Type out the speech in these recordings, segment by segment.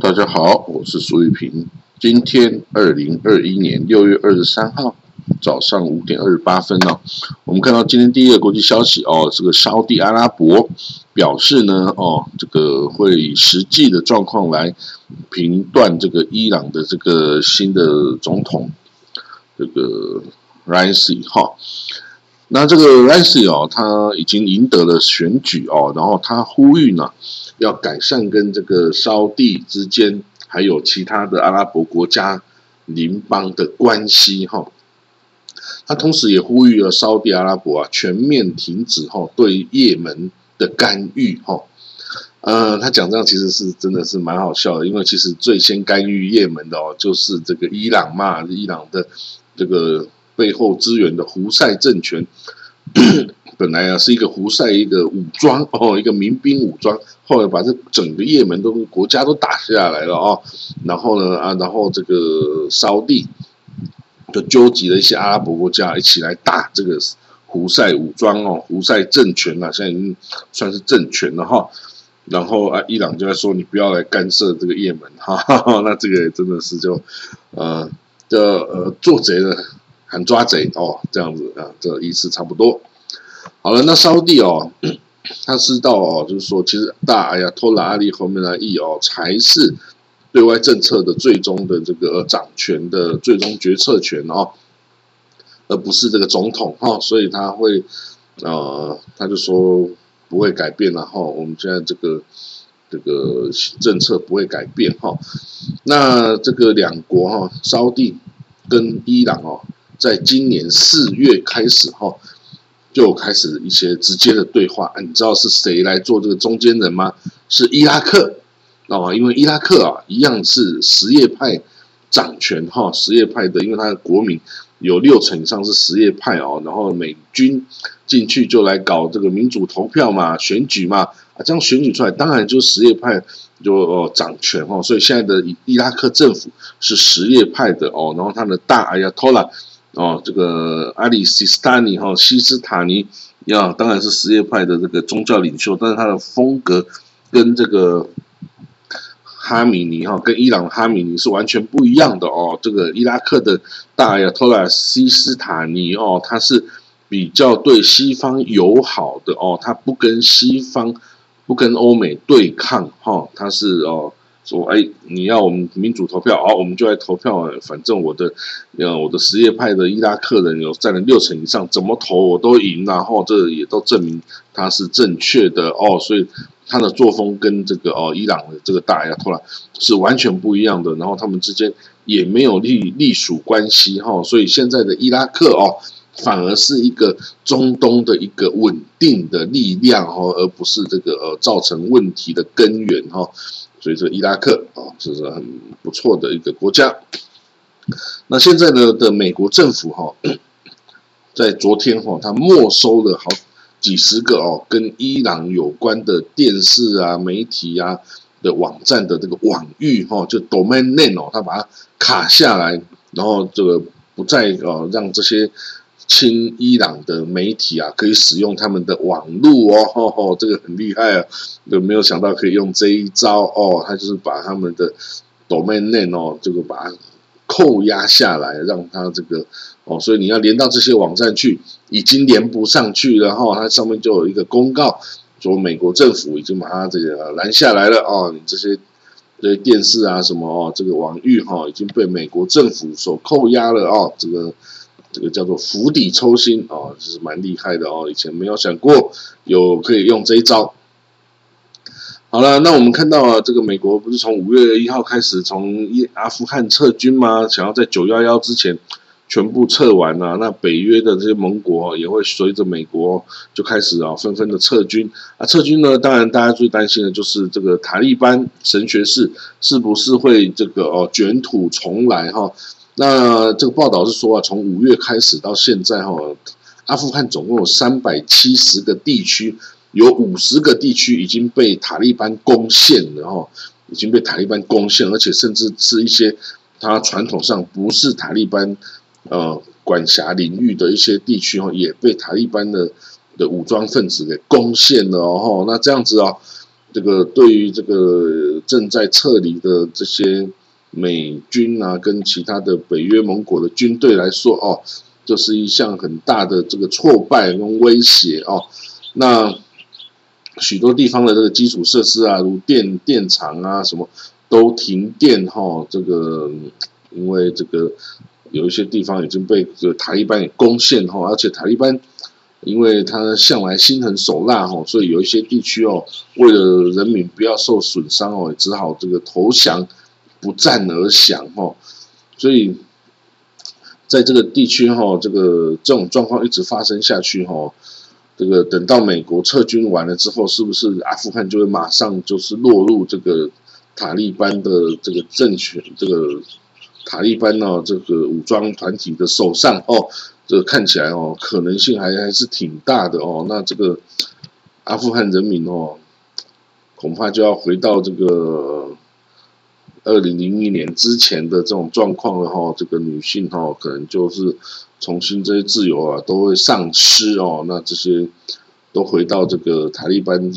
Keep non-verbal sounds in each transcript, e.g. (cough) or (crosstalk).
大家好，我是苏玉平。今天二零二一年六月二十三号早上五点二十八分呢，我们看到今天第一个国际消息哦，这个沙地阿拉伯表示呢，哦，这个会以实际的状况来评断这个伊朗的这个新的总统这个 Raisi 哈。那这个 Raisi 哦，他已经赢得了选举哦，然后他呼吁呢。要改善跟这个沙地之间，还有其他的阿拉伯国家邻邦的关系哈。他同时也呼吁了沙地阿拉伯啊，全面停止哈对也门的干预哈。呃，他讲这样其实是真的是蛮好笑的，因为其实最先干预也门的哦，就是这个伊朗嘛，伊朗的这个背后支援的胡塞政权。(clears throat) 本来啊是一个胡塞一个武装哦，一个民兵武装，后来把这整个也门都国家都打下来了哦，然后呢啊，然后这个沙地就纠集了一些阿拉伯国家一起来打这个胡塞武装哦，胡塞政权啊，现在已经算是政权了哈。然后啊，伊朗就在说你不要来干涉这个也门哈，(laughs) 那这个真的是就呃这呃做贼的喊抓贼哦，这样子啊，这意思差不多。好了，那沙地哦，他知道哦，就是说，其实大哎呀，托拉阿里后面的意哦，才是对外政策的最终的这个掌权的最终决策权哦，而不是这个总统哈，所以他会呃，他就说不会改变了哈，我们现在这个这个政策不会改变哈。那这个两国哈，沙地跟伊朗哦，在今年四月开始哈。就开始一些直接的对话，你知道是谁来做这个中间人吗？是伊拉克啊，因为伊拉克啊，一样是什叶派掌权哈，什叶派的，因为他的国民有六成以上是什叶派哦，然后美军进去就来搞这个民主投票嘛，选举嘛，啊，这样选举出来，当然就是什叶派就哦掌权哦，所以现在的伊拉克政府是什叶派的哦，然后他的大哎呀托拉。哦，这个阿里西斯塔尼哈西斯塔尼呀，当然是什叶派的这个宗教领袖，但是他的风格跟这个哈米尼哈跟伊朗哈米尼是完全不一样的哦。这个伊拉克的大亚托拉西斯塔尼哦，他是比较对西方友好的哦，他不跟西方不跟欧美对抗哈，他是哦。说哎，你要我们民主投票，好，我们就来投票。反正我的，呃，我的什叶派的伊拉克人有占了六成以上，怎么投我都赢。然后这也都证明他是正确的哦。所以他的作风跟这个哦伊朗的这个大亚托拉是完全不一样的。然后他们之间也没有隶隶属关系哈。所以现在的伊拉克哦，反而是一个中东的一个稳定的力量哦，而不是这个造成问题的根源哈。所以说，伊拉克啊，这是很不错的一个国家。那现在呢的美国政府哈，(coughs) 在昨天哈，他没收了好几十个哦，跟伊朗有关的电视啊、媒体啊的网站的这个网域哈，就 domain name 哦，他把它卡下来，然后这个不再哦让这些。亲伊朗的媒体啊，可以使用他们的网络哦，吼 (laughs) 吼这个很厉害啊！有没有想到可以用这一招哦？他就是把他们的 domain name 哦，这个把它扣押下来，让它这个哦，所以你要连到这些网站去，已经连不上去，然后它上面就有一个公告，说美国政府已经把它这个拦下来了哦，你这些这些电视啊什么哦，这个网域哈已经被美国政府所扣押了哦，这个。这个叫做釜底抽薪啊，就是蛮厉害的哦。以前没有想过有可以用这一招。好了，那我们看到啊，这个美国不是从五月一号开始从阿富汗撤军吗？想要在九幺幺之前全部撤完啊。那北约的这些盟国也会随着美国就开始啊纷纷的撤军啊。撤军呢，当然大家最担心的就是这个塔利班神学士是不是会这个哦卷土重来哈。那这个报道是说啊，从五月开始到现在哈，阿富汗总共有三百七十个地区，有五十个地区已经被塔利班攻陷了哈，已经被塔利班攻陷，而且甚至是一些它传统上不是塔利班呃管辖领域的一些地区哈，也被塔利班的的武装分子给攻陷了哦。那这样子啊，这个对于这个正在撤离的这些美军啊，跟其他的北约盟国的军队来说，哦，这是一项很大的这个挫败跟威胁哦。那许多地方的这个基础设施啊，如电电厂啊，什么都停电哈。这个因为这个有一些地方已经被这个塔利班给攻陷哈，而且塔利班。因为他向来心狠手辣哈，所以有一些地区哦，为了人民不要受损伤哦，只好这个投降，不战而降哈。所以在这个地区哈，这个这种状况一直发生下去哈，这个等到美国撤军完了之后，是不是阿富汗就会马上就是落入这个塔利班的这个政权，这个塔利班呢这个武装团体的手上哦？这个看起来哦，可能性还还是挺大的哦。那这个阿富汗人民哦，恐怕就要回到这个二零零一年之前的这种状况的话。这个女性哈，可能就是重新这些自由啊都会丧失哦。那这些都回到这个塔利班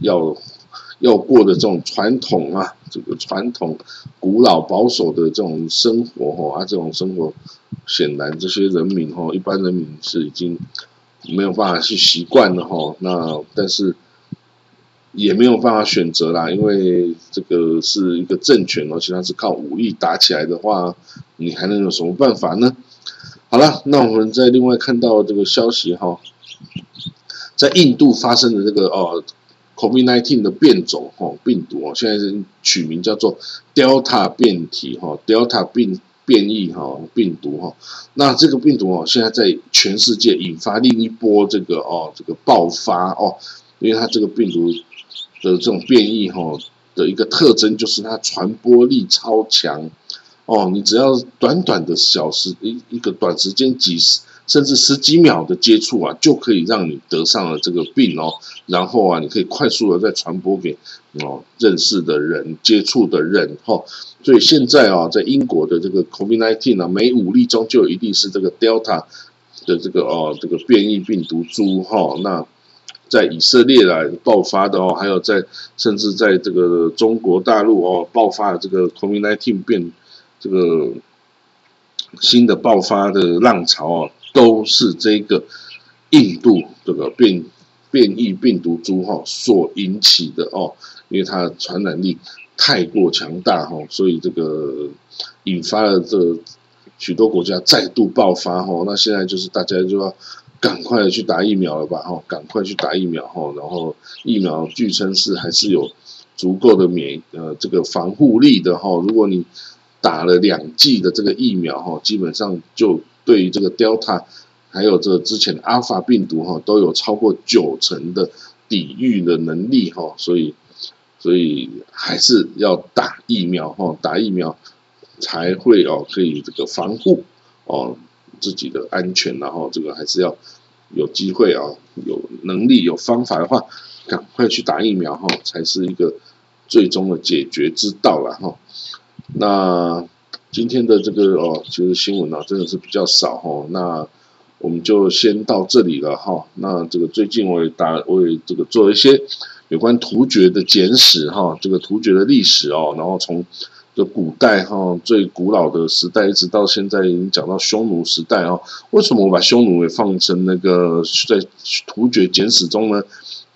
要要过的这种传统啊，这个传统古老保守的这种生活哈啊，这种生活。显然，这些人民哈，一般人民是已经没有办法去习惯了哈。那但是也没有办法选择啦，因为这个是一个政权，而且它是靠武力打起来的话，你还能有什么办法呢？好了，那我们再另外看到这个消息哈，在印度发生的这个哦，COVID-19 的变种哈病毒哦，现在是取名叫做 Delta 变体哈，Delta 病。变异哈病毒哈，那这个病毒哦，现在在全世界引发另一波这个哦这个爆发哦，因为它这个病毒的这种变异哈的一个特征就是它传播力超强哦，你只要短短的小时一一个短时间几十。甚至十几秒的接触啊，就可以让你得上了这个病哦。然后啊，你可以快速的再传播给哦认识的人、接触的人哈。所以现在啊，在英国的这个 COVID-19 啊，每五例中就一定是这个 Delta 的这个哦这个变异病毒株哈。那在以色列来爆发的哦，还有在甚至在这个中国大陆哦爆发的这个 COVID-19 变这个新的爆发的浪潮啊。都是这个印度这个变变异病毒株哈所引起的哦，因为它的传染力太过强大哈，所以这个引发了这许多国家再度爆发哈。那现在就是大家就要赶快去打疫苗了吧哈，赶快去打疫苗哈。然后疫苗据称是还是有足够的免呃这个防护力的哈。如果你打了两剂的这个疫苗哈，基本上就。对于这个 Delta，还有这之前的 Alpha 病毒哈，都有超过九成的抵御的能力哈，所以所以还是要打疫苗哈，打疫苗才会哦可以这个防护哦自己的安全，然后这个还是要有机会啊，有能力有方法的话，赶快去打疫苗哈，才是一个最终的解决之道了哈。那。今天的这个哦，其实新闻呢真的是比较少哈。那我们就先到这里了哈。那这个最近我也打，我也这个做一些有关突厥的简史哈，这个突厥的历史哦，然后从这古代哈最古老的时代，一直到现在已经讲到匈奴时代哦。为什么我把匈奴也放成那个在突厥简史中呢？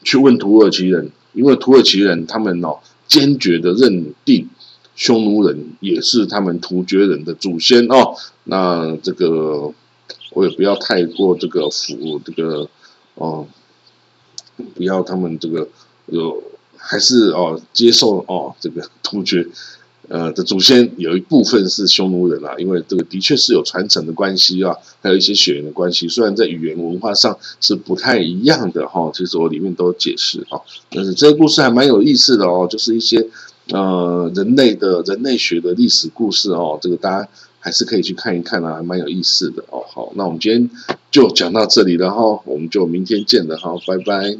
去问土耳其人，因为土耳其人他们哦坚决的认定。匈奴人也是他们突厥人的祖先哦，那这个我也不要太过这个服这个哦，不要他们这个有还是哦接受哦这个突厥呃的祖先有一部分是匈奴人啊，因为这个的确是有传承的关系啊，还有一些血缘的关系，虽然在语言文化上是不太一样的哈，其实我里面都有解释啊，但是这个故事还蛮有意思的哦，就是一些。呃，人类的人类学的历史故事哦，这个大家还是可以去看一看啊，还蛮有意思的哦。好，那我们今天就讲到这里了哈，我们就明天见了哈，拜拜。